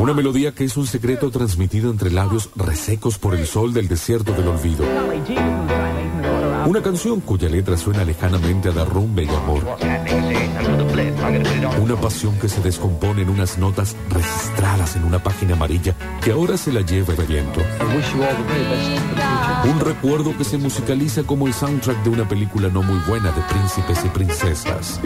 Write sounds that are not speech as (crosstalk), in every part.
Una melodía que es un secreto transmitido entre labios resecos por el sol del desierto del olvido. Una canción cuya letra suena lejanamente a derrumbe y amor. Una pasión que se descompone en unas notas registradas en una página amarilla que ahora se la lleva el viento. Un recuerdo que se musicaliza como el soundtrack de una película no muy buena de príncipes y princesas.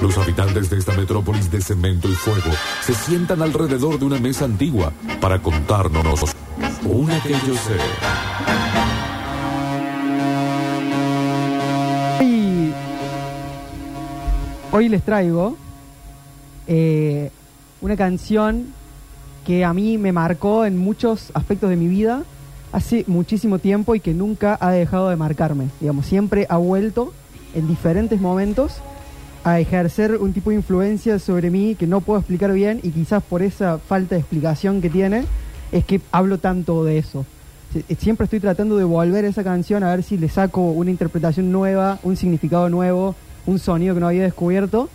Los habitantes de esta metrópolis de cemento y fuego se sientan alrededor de una mesa antigua para contarnos una que yo sé. Hoy les traigo eh, una canción que a mí me marcó en muchos aspectos de mi vida hace muchísimo tiempo y que nunca ha dejado de marcarme. Digamos, siempre ha vuelto en diferentes momentos a ejercer un tipo de influencia sobre mí que no puedo explicar bien y quizás por esa falta de explicación que tiene es que hablo tanto de eso. Sie- Siempre estoy tratando de volver a esa canción a ver si le saco una interpretación nueva, un significado nuevo, un sonido que no había descubierto,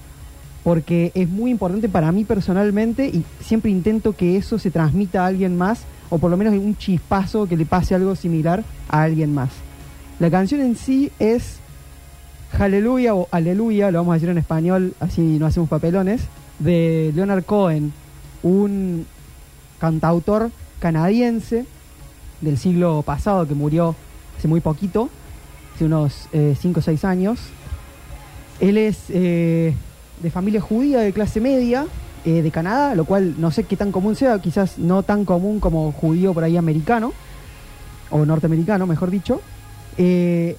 porque es muy importante para mí personalmente y siempre intento que eso se transmita a alguien más, o por lo menos un chispazo que le pase algo similar a alguien más. La canción en sí es Aleluya o Aleluya, lo vamos a decir en español, así no hacemos papelones, de Leonard Cohen, un cantautor canadiense del siglo pasado que murió hace muy poquito, hace unos 5 o 6 años. Él es eh, de familia judía de clase media eh, de Canadá, lo cual no sé qué tan común sea, quizás no tan común como judío por ahí americano, o norteamericano, mejor dicho. Eh,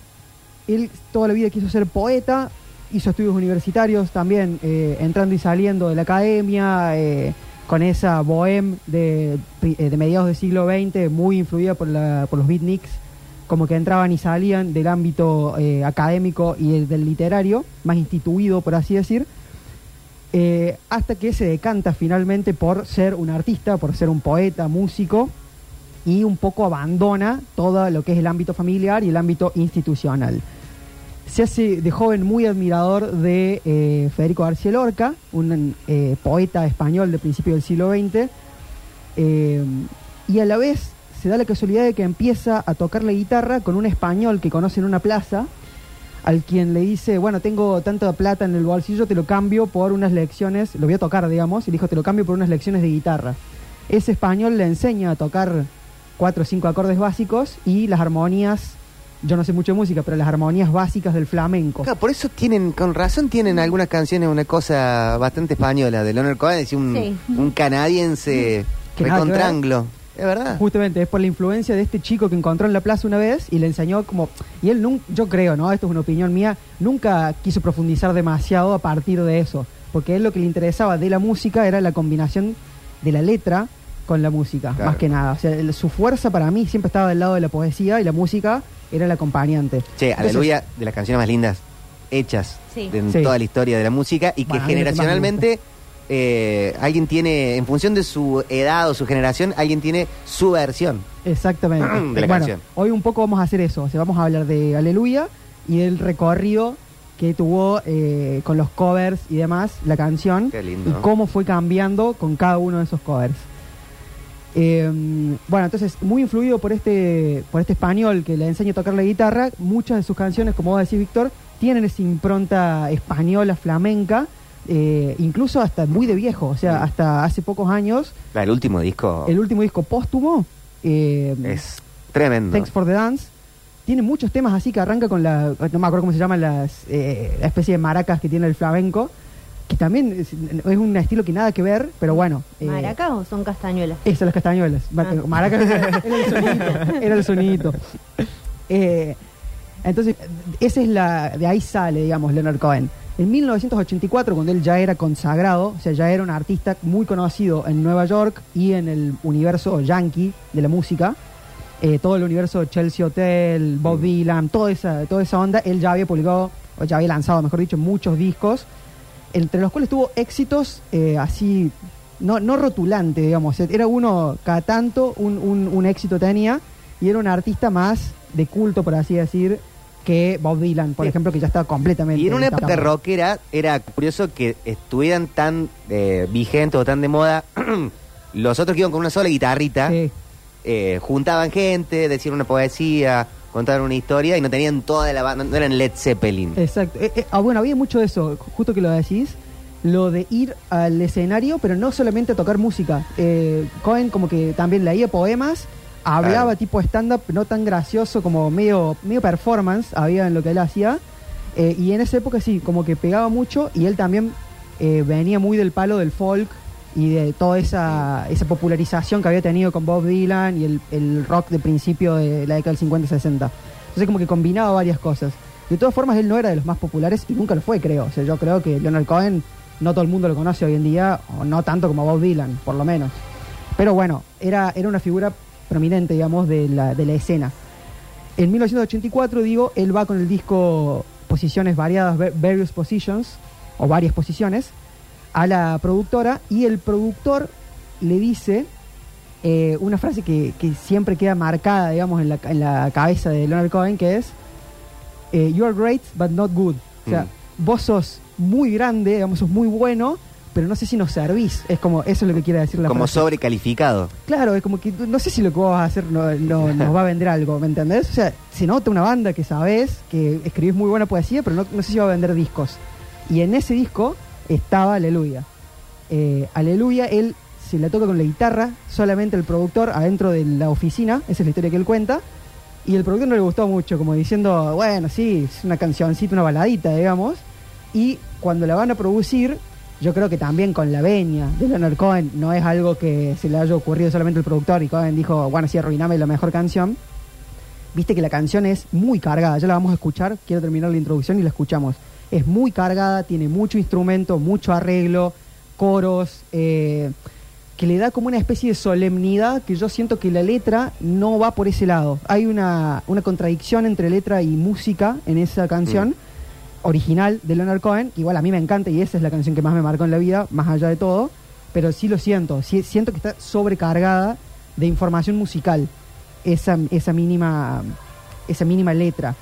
él toda la vida quiso ser poeta, hizo estudios universitarios también, entrando y saliendo de la academia, con esa bohème de, de mediados del siglo XX, muy influida por, la- por los beatniks, como que entraban y salían del ámbito eh, académico y el del literario, más instituido, por así decir, eh, hasta que se decanta finalmente por ser un artista, por ser un poeta, músico, y un poco abandona todo lo que es el ámbito familiar y el ámbito institucional. Se hace de joven muy admirador de eh, Federico García Lorca, un poeta español de principio del siglo XX, y a la vez se da la casualidad de que empieza a tocar la guitarra con un español que conoce en una plaza, al quien le dice, bueno, tengo tanta plata en el bolsillo, te lo cambio por unas lecciones, lo voy a tocar, digamos, y le dijo, te lo cambio por unas lecciones de guitarra. Ese español le enseña a tocar cuatro o cinco acordes básicos y las armonías, yo no sé mucho de música, pero las armonías básicas del flamenco. Claro, por eso tienen, con razón tienen algunas canciones una cosa bastante española de Leonard Cohen, es un, Sí. un canadiense recontranglo. Es verdad. Justamente es por la influencia de este chico que encontró en la plaza una vez y le enseñó como... Y él, nun- yo creo, ¿no? Esto es una opinión mía, nunca quiso profundizar demasiado a partir de eso, porque a él lo que le interesaba de la música era la combinación de la letra con la música, Claro. más que nada. O sea, el- su fuerza para mí siempre estaba del lado de la poesía y la música era el acompañante. Che, Entonces, Aleluya, de las canciones más lindas hechas Sí. de- en Sí. toda la historia de la música y que Bueno, generacionalmente eh, alguien tiene, en función de su edad o su generación, alguien tiene su versión. Exactamente. (clears throat) de la bueno, canción. hoy un poco vamos a hacer eso. O sea, vamos a hablar de Aleluya y del recorrido que tuvo eh, con los covers y demás la canción Qué lindo. y cómo fue cambiando con cada uno de esos covers. Eh, bueno, entonces, muy influido por este, por este español que le enseña a tocar la guitarra, muchas de sus canciones, como vos decís, Víctor, tienen esa impronta española, flamenca, eh, incluso hasta muy de viejo, o sea, Sí. hasta hace pocos años, El último disco el último disco póstumo, eh, es tremendo. Thanks for the Dance, tiene muchos temas así que arranca con la, no me acuerdo cómo se llaman las, eh, la especie de maracas que tiene el flamenco, que también es, es un estilo que nada que ver, pero bueno. eh, ¿Maracas o son castañuelas? Esas las castañuelas. Ah. Maracas (laughs) era el sonidito. Era el sonidito. (laughs) Eh, entonces, esa es la. De ahí sale, digamos, Leonard Cohen. En 1984, cuando él ya era consagrado, o sea, ya era un artista muy conocido en Nueva York y en el universo yankee de la música, eh, todo el universo Chelsea Hotel, Bob Mm. Dylan, toda esa, toda esa onda, él ya había publicado, o ya había lanzado, mejor dicho, muchos discos, entre los cuales tuvo éxitos eh, así, no, no rotulante, digamos, era uno, cada tanto, un, un- un éxito tenía, y era un artista más de culto, por así decir, que Bob Dylan, por Sí. ejemplo, que ya estaba completamente... Y en una época rockera era curioso que estuvieran tan eh, vigentes o tan de moda (clears throat) los otros que iban con una sola guitarrita, Sí. eh, juntaban gente, decían una poesía, contaban una historia y no tenían toda la banda, no eran Led Zeppelin. Exacto. Eh, eh, ah, bueno, había mucho de eso, justo que lo decís, lo de ir al escenario, pero no solamente a tocar música. Eh, Cohen como que también leía poemas, hablaba Claro. tipo stand-up, no tan gracioso como medio, medio performance había en lo que él hacía. Eh, y en esa época sí, como que pegaba mucho y él también eh, venía muy del palo del folk y de toda esa, esa popularización que había tenido con Bob Dylan y el, el rock de principio de la década del 50-60. Entonces como que combinaba varias cosas. De todas formas, él no era de los más populares y nunca lo fue, creo. O sea, yo creo que Leonard Cohen no todo el mundo lo conoce hoy en día, o no tanto como Bob Dylan, por lo menos. Pero bueno, era, era una figura prominente, digamos, de la, de la escena. En 1984, digo, él va con el disco Posiciones Variadas, Va- Various Positions, o varias posiciones, a la productora y el productor le dice eh, una frase que, que siempre queda marcada, digamos, en la, en la cabeza de Leonard Cohen, que es eh, You are great, but not good. O sea, vos sos muy grande, digamos, sos muy bueno, pero no sé si nos servís. Es como, eso es lo que quiere decir la como frase. sobrecalificado. Claro, es como que no sé si lo que vos vas a hacer no, no- (laughs) nos va a vender algo, ¿me entendés? O sea, se nota una banda que sabés, que escribís muy buena poesía, pero no, no sé si va a vender discos. Y en ese disco estaba Aleluya. Eh, Aleluya, él se la toca con la guitarra, solamente el productor adentro de la oficina, esa es la historia que él cuenta. Y el productor no le gustó mucho, como diciendo, bueno, sí, es una cancioncita, una baladita, digamos. Y cuando la van a producir, yo creo que también con la veña de Leonard Cohen, no es algo que se le haya ocurrido solamente al productor y Cohen dijo, bueno, sí, arruiname la mejor canción. Viste que la canción es muy cargada, ya la vamos a escuchar, quiero terminar la introducción y la escuchamos. Es muy cargada, tiene mucho instrumento, mucho arreglo, coros, eh, que le da como una especie de solemnidad que yo siento que la letra no va por ese lado. Hay una, una contradicción entre letra y música en esa canción original de Leonard Cohen, que igual a mí me encanta y esa es la canción que más me marcó en la vida, más allá de todo, pero sí lo siento, sí, siento que está sobrecargada de información musical, esa, mínima, esa mínima letra,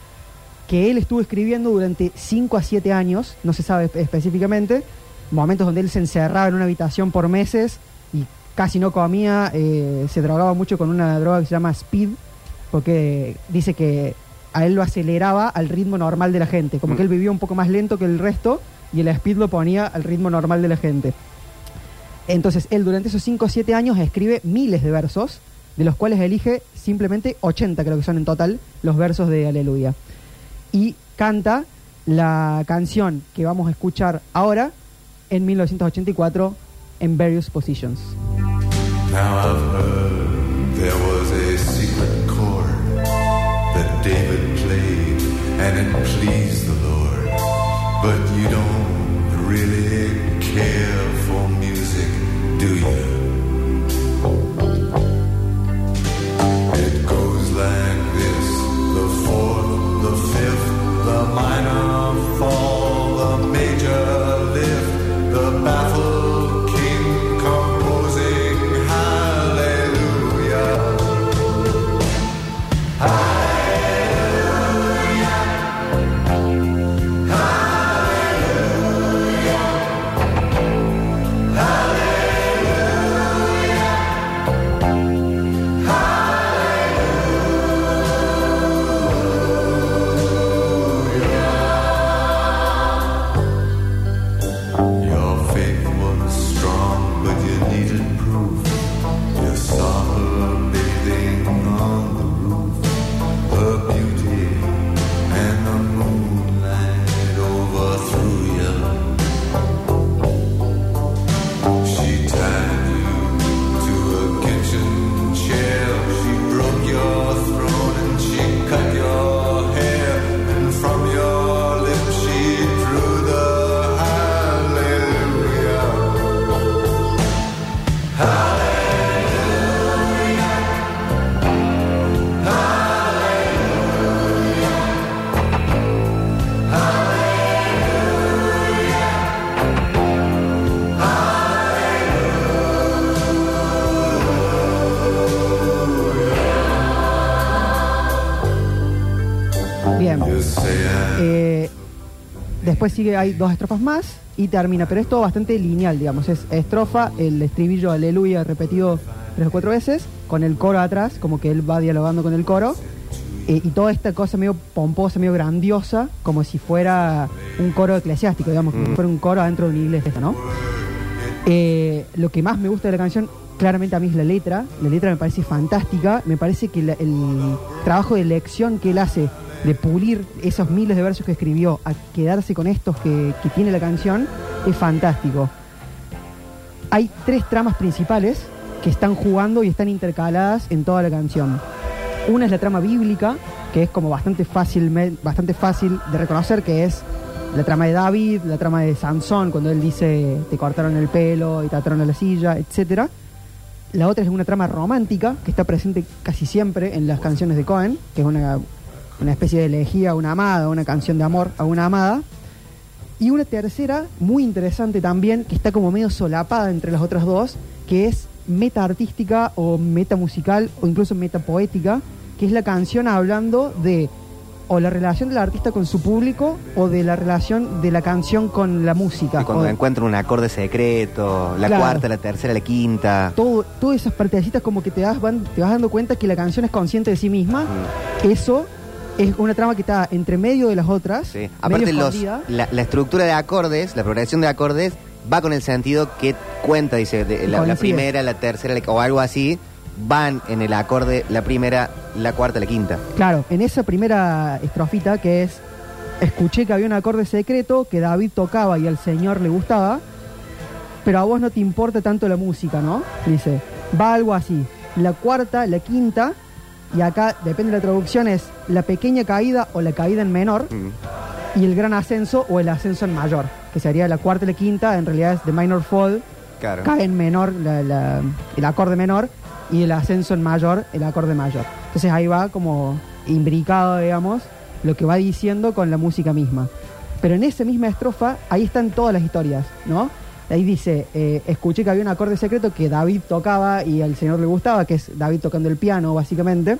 que él estuvo escribiendo durante 5 a 7 años, no se sabe espe- específicamente, momentos donde él se encerraba en una habitación por meses y casi no comía, eh, se drogaba mucho con una droga que se llama speed, porque dice que a él lo aceleraba al ritmo normal de la gente, como que él vivía un poco más lento que el resto y el speed lo ponía al ritmo normal de la gente. Entonces él durante esos 5 o 7 años escribe miles de versos, de los cuales elige simplemente 80 creo que son en total los versos de Aleluya. Y canta la canción que vamos a escuchar ahora en 1984 en Various Positions. Now I've heard there was a and it pleased the Lord. But you don't really care for music, do you? Después sigue, hay dos estrofas más y termina, pero es todo bastante lineal, digamos. Es estrofa, el estribillo aleluya repetido tres o cuatro veces, con el coro atrás, como que él va dialogando con el coro. eh, y toda esta cosa medio pomposa, medio grandiosa, como si fuera un coro eclesiástico, digamos, como si fuera un coro adentro de una iglesia, ¿no? Eh, lo que más me gusta de la canción, claramente a mí es la letra. La letra me parece fantástica. Me parece que la- el trabajo de elección que él hace de pulir esos miles de versos que escribió a quedarse con estos que, que tiene la canción es fantástico. Hay tres tramas principales que están jugando y están intercaladas en toda la canción. Una es la trama bíblica, que es como bastante fácil, bastante fácil de reconocer, que es la trama de David, la trama de Sansón, cuando él dice te cortaron el pelo y te ataron a la silla, etcétera. La otra es una trama romántica, que está presente casi siempre en las canciones de Cohen, que es una, una especie de elegía a una amada, una canción de amor a una amada. Y una tercera, muy interesante también, que está como medio solapada entre las otras dos, que es meta artística o meta musical o incluso meta poética, que es la canción hablando de o la relación del artista con su público o de la relación de la canción con la música. Y cuando O- encuentra un acorde secreto, la Claro. cuarta, la tercera, la quinta. todo, todas esas partecitas como que te, das, van- te vas dando cuenta que la canción es consciente de sí misma. Eso es una trama que está entre medio de las otras. Sí. Aparte, los, la, la estructura de acordes, la progresión de acordes, va con el sentido que cuenta, dice, de- la, la primera, la tercera la- o algo así, van en el acorde la primera, la cuarta, la quinta. Claro, en esa primera estrofita que es, escuché que había un acorde secreto que David tocaba y al Señor le gustaba, pero a vos no te importa tanto la música, ¿no? Dice, va algo así. La cuarta, la quinta, y acá, depende de la traducción, es la pequeña caída o la caída en menor, y el gran ascenso o el ascenso en mayor, que sería la cuarta y la quinta, en realidad es the minor fall, Claro. cae en menor la- la- el acorde menor y el ascenso en mayor, el acorde mayor. Entonces ahí va como imbricado, digamos, lo que va diciendo con la música misma. Pero en esa misma estrofa, ahí están todas las historias, ¿no? Ahí dice, eh, escuché que había un acorde secreto que David tocaba y al Señor le gustaba, que es David tocando el piano, básicamente.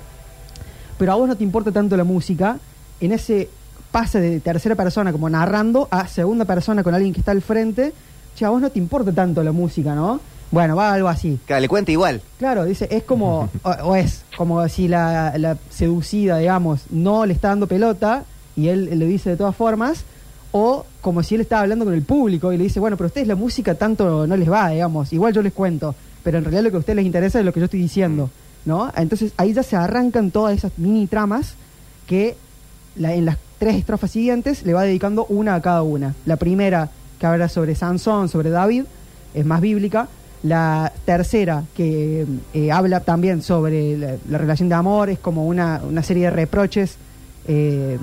Pero a vos no te importa tanto la música, en ese pase de tercera persona, como narrando, a segunda persona con alguien que está al frente, che, a vos no te importa tanto la música, ¿no? Bueno, va algo así. Claro, le cuenta igual. Claro, dice, es como, (laughs) o, o es como si la, la seducida, digamos, no le está dando pelota y él le dice de todas formas, o como si él estaba hablando con el público y le dice, bueno, pero a ustedes la música tanto no les va, digamos, igual yo les cuento, pero en realidad lo que a ustedes les interesa es lo que yo estoy diciendo, ¿no? Entonces ahí ya se arrancan todas esas mini tramas que la- en las tres estrofas siguientes le va dedicando una a cada una. La primera que habla sobre Sansón, sobre David, es más bíblica. La tercera que eh, habla también sobre la, la relación de amor, es como una, una serie de reproches eh,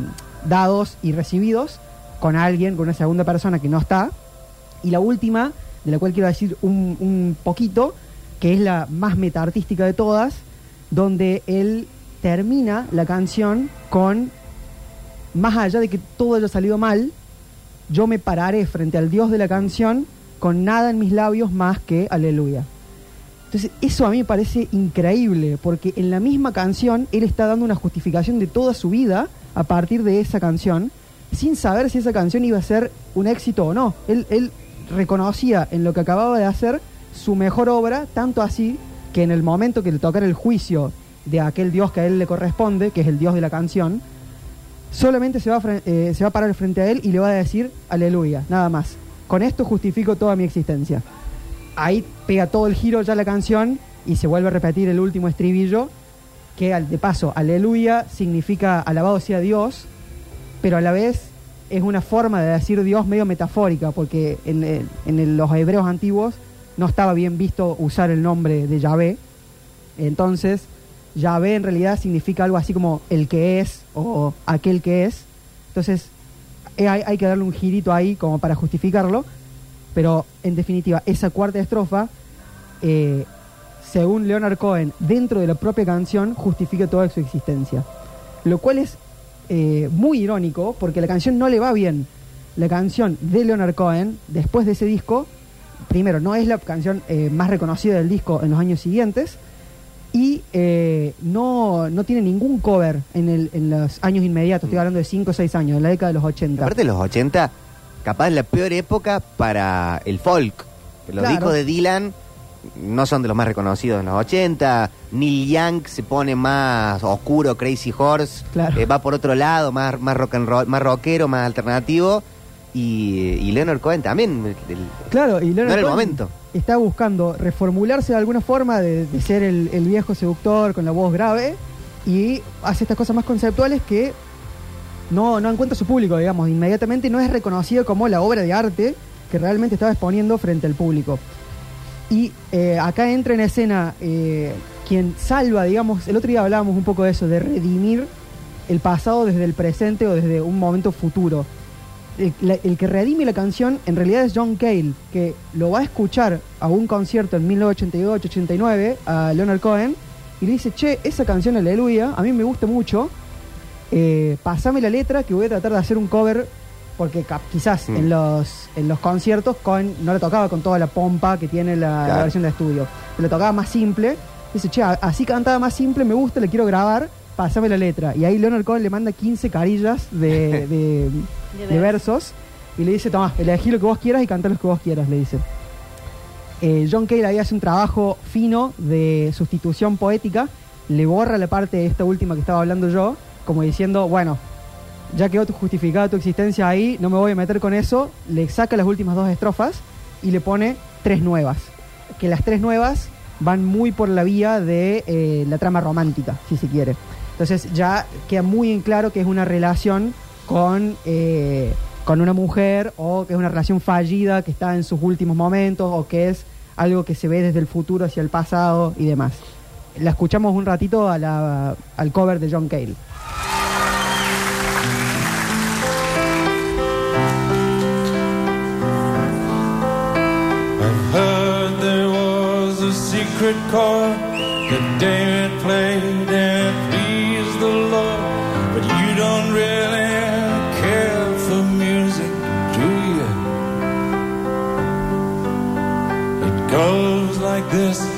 dados y recibidos con alguien, con una segunda persona que no está. Y la última, de la cual quiero decir un, un poquito, que es la más metaartística de todas, donde él termina la canción con, más allá de que todo haya salido mal, yo me pararé frente al Dios de la canción con nada en mis labios más que aleluya. Entonces, eso a mí me parece increíble, porque en la misma canción él está dando una justificación de toda su vida a partir de esa canción, sin saber si esa canción iba a ser un éxito o no. Él, él reconocía en lo que acababa de hacer su mejor obra, tanto así que en el momento que le tocara el juicio de aquel Dios que a él le corresponde, que es el Dios de la canción, solamente se va, a eh, se va a parar frente a él y le va a decir aleluya, nada más. Con esto justifico toda mi existencia. Ahí pega todo el giro ya la canción y se vuelve a repetir el último estribillo, que de paso, aleluya significa alabado sea Dios, pero a la vez es una forma de decir Dios medio metafórica, porque en, el- los hebreos antiguos no estaba bien visto usar el nombre de Yahvé. Entonces, Yahvé en realidad significa algo así como el que es o aquel que es. Entonces, eh, hay, hay que darle un girito ahí como para justificarlo. Pero, en definitiva, esa cuarta estrofa, eh, según Leonard Cohen, dentro de la propia canción, justifica toda su existencia. Lo cual es eh, muy irónico porque la canción no le va bien. La canción de Leonard Cohen, después de ese disco, primero, no es la canción eh, más reconocida del disco en los años siguientes y eh, no, no tiene ningún cover en, el, en los años inmediatos. Estoy hablando de 5 o 6 años, en la década de los 80. Aparte de los 80, capaz la peor época para el folk. Los Claro. discos de Dylan no son de los más reconocidos en los 80. Neil Young se pone más oscuro, Crazy Horse. Claro. eh, va por otro lado, más, más rock and roll, más rockero, más alternativo. Y, y Leonard Cohen también. el- Claro, y Leonard No era el Cohen momento. Está buscando reformularse de alguna forma de, de ser el, el viejo seductor con la voz grave y hace estas cosas más conceptuales que no, no encuentra su público, digamos, inmediatamente no es reconocido como la obra de arte que realmente estaba exponiendo frente al público. Y eh, acá entra en escena eh, quien salva, digamos, el otro día hablábamos un poco de eso, de redimir el pasado desde el presente o desde un momento futuro. El, que redime la canción en realidad es John Cale, que lo va a escuchar a un concierto en 1988-89 a Leonard Cohen y le dice, che, esa canción Aleluya, a mí me gusta mucho, eh, pasame la letra que voy a tratar de hacer un cover porque cap- quizás Mm. en los en los conciertos Cohen no le tocaba con toda la pompa que tiene la, versión de estudio, le tocaba más simple. Dice, che, así cantaba más simple, me gusta, le quiero grabar, pasame la letra. Y ahí Leonard Cohen le manda 15 carillas (laughs) de, de- de versos y le dice, toma, elegí lo que vos quieras y cantá lo que vos quieras, le dice. Eh, John Cale ahí hace un trabajo fino de sustitución poética, le borra la parte de esta última que estaba hablando yo, como diciendo, bueno, ya quedó justificada tu existencia ahí, no me voy a meter con eso, le saca las últimas dos estrofas y le pone tres nuevas. Que las tres nuevas van muy por la vía de eh, la trama romántica, si se quiere. Entonces ya queda muy en claro que es una relación con, eh, con una mujer o que es una relación fallida que está en sus últimos momentos o que es algo que se ve desde el futuro hacia el pasado y demás. La escuchamos un ratito al cover de John Cale. Secret chord that David played and pleased the Lord. But you don't really care for music, do you? It goes like this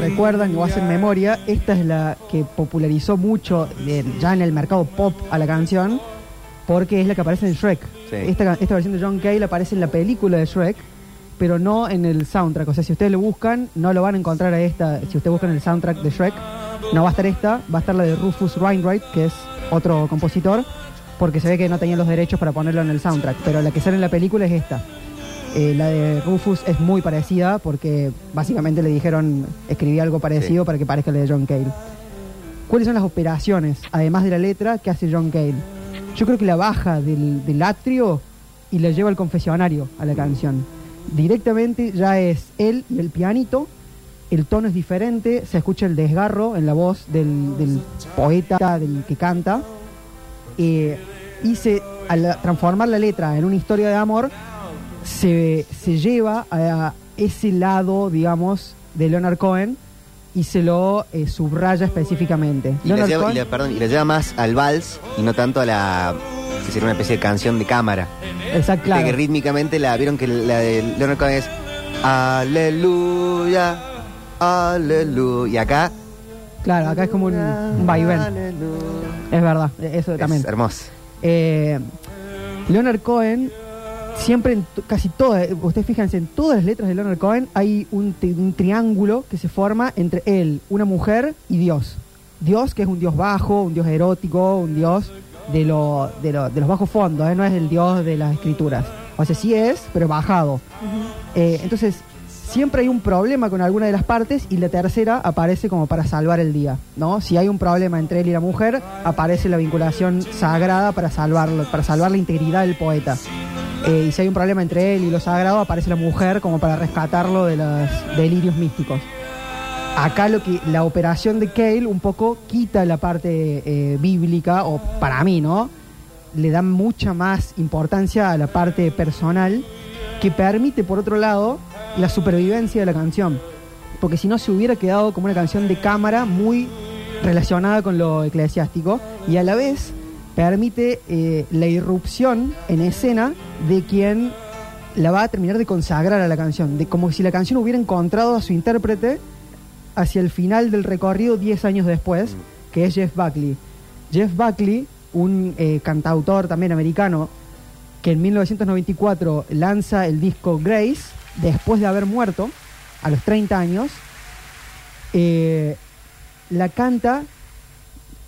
recuerdan o hacen memoria, esta es la que popularizó mucho de- ya en el mercado pop a la canción, porque es la que aparece en Shrek. Sí. Esta, versión de John Cale aparece en la película de Shrek, pero no en el soundtrack. O sea, si ustedes lo buscan, no lo van a encontrar a esta. Si ustedes buscan el soundtrack de Shrek, no va a estar esta, va a estar la de Rufus Wainwright, que es otro compositor, porque se ve que no tenían los derechos para ponerlo en el soundtrack. Pero la que sale en la película es esta. Eh, la de Rufus es muy parecida porque básicamente le dijeron escribí algo parecido Sí. para que parezca la de John Cale. ¿Cuáles son las operaciones, además de la letra, que hace John Cale? Yo creo que la baja del, del atrio y la lleva al confesionario a la canción. Directamente ya es él y el pianito, el tono es diferente, se escucha el desgarro en la voz del, del poeta, del que canta, eh, y se, al transformar la letra en una historia de amor, se, se lleva a ese lado, digamos, de Leonard Cohen y se lo eh, subraya específicamente. Y la, lleva, y Cohen- la- perdón, y la lleva más al vals y no tanto a la. que sería una especie de canción de cámara. Exacto, claro. Que rítmicamente la vieron que la de Leonard Cohen es Aleluya, Aleluya. Y acá Claro, acá es como un, un vaivén. Es verdad, eso también. Es hermoso. Eh, Leonard Cohen, siempre, en casi todas, ustedes fíjense, en todas las letras de Leonard Cohen hay un, tri- un triángulo que se forma entre él, una mujer y Dios. Dios, que es un Dios bajo, un Dios erótico, un Dios de, lo, de, lo- de los bajos fondos, ¿eh? no es el Dios de las escrituras. O sea, sí es, pero bajado. Eh, entonces, siempre hay un problema con alguna de las partes y la tercera aparece como para salvar el día, ¿no? Si hay un problema entre él y la mujer, aparece la vinculación sagrada para salvarlo, para salvar la integridad del poeta. Eh, y si hay un problema entre él y lo sagrado, aparece la mujer como para rescatarlo de los delirios místicos. Acá lo que la operación de Cale un poco quita la parte eh, bíblica, o para mí, ¿no? Le da mucha más importancia a la parte personal que permite, por otro lado, la supervivencia de la canción. Porque si no, se hubiera quedado como una canción de cámara muy relacionada con lo eclesiástico y a la vez permite eh, la irrupción en escena de quien la va a terminar de consagrar a la canción, de como si la canción hubiera encontrado a su intérprete hacia el final del recorrido 10 años después, que es Jeff Buckley. Jeff Buckley, un eh, cantautor también americano, que en 1994 lanza el disco Grace, después de haber muerto, a los 30 años, eh, la canta,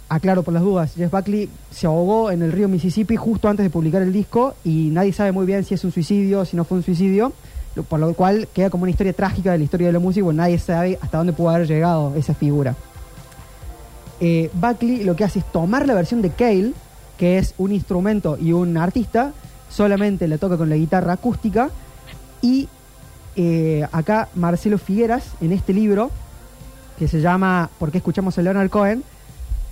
aclaro por las dudas, Jeff Buckley se ahogó en el río Mississippi justo antes de publicar el disco y nadie sabe muy bien si es un suicidio, si no fue un suicidio, por lo cual queda como una historia trágica de la historia de la música, porque nadie sabe hasta dónde pudo haber llegado esa figura. Eh, Buckley lo que hace es tomar la versión de Cale, que es un instrumento y un artista, solamente la toca con la guitarra acústica, y eh, acá Marcelo Figueras, en este libro, que se llama ¿Por qué escuchamos a Leonard Cohen?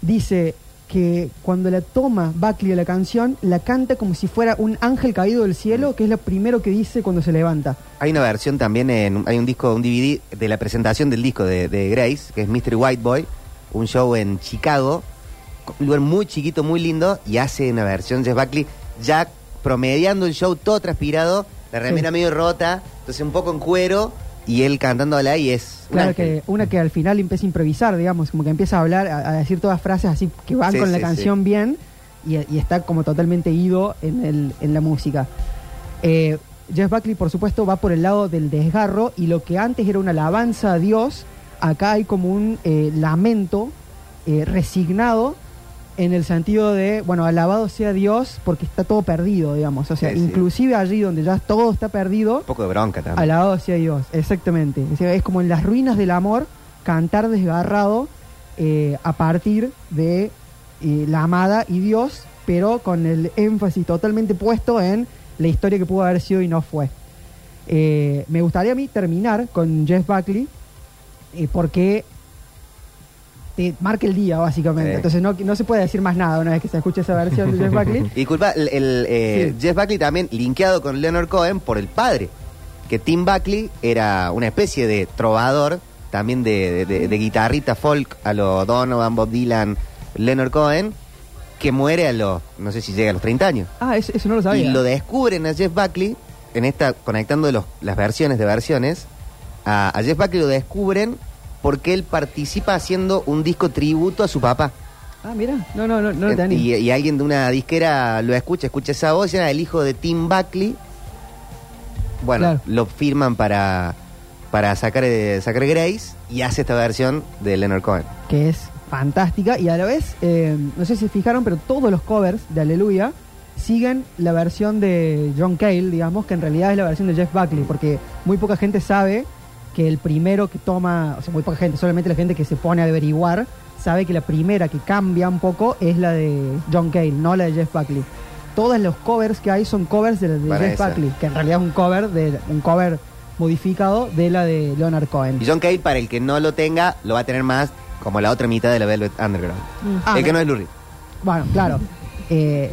Dice que cuando la toma Buckley a la canción, la canta como si fuera un ángel caído del cielo, que es lo primero que dice cuando se levanta. Hay una versión también, en, hay un disco, un DVD de la presentación del disco de, de Grace, que es Mystery White Boy, un show en Chicago, un lugar muy chiquito, muy lindo, y hace una versión Jeff Buckley ya promediando el show todo transpirado, la remera Sí. medio rota, entonces un poco en cuero, y él cantándola y es Claro que una que al final empieza a improvisar, digamos, como que empieza a hablar, a, a decir todas frases así que van Sí, con la sí, canción bien y, y está como totalmente ido en, el, en la música. Eh, Jeff Buckley, por supuesto, va por el lado del desgarro y lo que antes era una alabanza a Dios, acá hay como un eh, lamento eh, resignado en el sentido de, bueno, alabado sea Dios porque está todo perdido, digamos. O sea, Sí, sí. inclusive allí donde ya todo está perdido, Un poco de bronca también. Alabado sea Dios, exactamente. O sea, es como en las ruinas del amor, cantar desgarrado eh, a partir de eh, la amada y Dios, pero con el énfasis totalmente puesto en la historia que pudo haber sido y no fue. Eh, me gustaría a mí terminar con Jeff Buckley, porque te marca el día, básicamente. Sí. Entonces no, no se puede decir más nada una vez que se escuche esa versión de Jeff Buckley. Y (laughs) disculpa, el, el, eh, Sí. Jeff Buckley también linkeado con Leonard Cohen por el padre. Que Tim Buckley era una especie de trovador, también de, de- de- de guitarrita folk a lo Donovan, Bob Dylan, Leonard Cohen, que muere a los, no sé si llega a los 30 años. Ah, eso, eso no lo sabía. Y lo descubren a Jeff Buckley, en esta, conectando los- las versiones de versiones, a, a Jeff Buckley lo descubren porque él participa haciendo un disco tributo a su papá. Ah, mira, no, no, no, no tenía. Y, y alguien de una disquera lo escucha, escucha esa voz, era el hijo de Tim Buckley. Bueno, Claro. lo firman para, para sacar, eh, sacar Grace y hace esta versión de Leonard Cohen. que es fantástica y a la vez, eh, no sé si se fijaron, pero todos los covers de Aleluya siguen la versión de John Cale, digamos, que en realidad es la versión de Jeff Buckley, porque muy poca gente sabe que el primero que toma, o sea, muy poca gente, solamente la gente que se pone a averiguar, sabe que la primera que cambia un poco es la de John Cale, no la de Jeff Buckley. Todos los covers que hay son covers de la de Jeff esa. Buckley, que en realidad es un cover de un cover modificado de la de Leonard Cohen. Y John Cale, para el que no lo tenga, lo va a tener más como la otra mitad de la Velvet Underground. Ah, el que no es Lurie. Bueno, claro. Eh,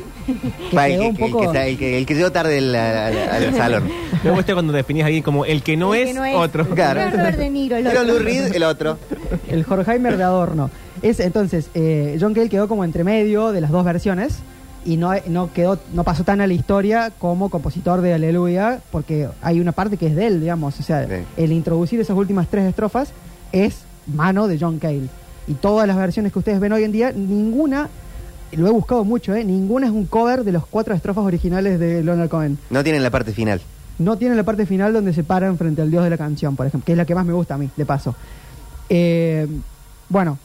que el quedó que, un el que poco... está- el que- el que llegó tarde al, al- (laughs) al salón. Me gusta cuando definís a alguien como el que no, El es, que no es. otro. Claro. Robert De Niro, el Pero otro. Lou Reed, el otro. El de Adorno. Es, entonces, eh, John Cale quedó como entre medio de las dos versiones y no, no quedó no pasó tan a la historia como compositor de Aleluya, porque hay una parte que es de él, digamos. O sea, Sí. el introducir esas últimas tres estrofas es mano de John Cale. y todas las versiones que ustedes ven hoy en día, ninguna, lo he buscado mucho, ¿eh? ninguna es un cover de los cuatro estrofas originales de Leonard Cohen. No tienen la parte final. No tienen la parte final donde se paran frente al dios de la canción, por ejemplo, que es la que más me gusta a mí, de paso. Eh, bueno,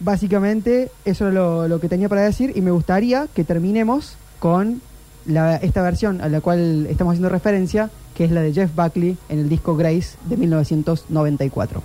básicamente eso era lo, lo que tenía para decir y me gustaría que terminemos con la- esta versión a la cual estamos haciendo referencia, que es la de Jeff Buckley en el disco Grace de 1994.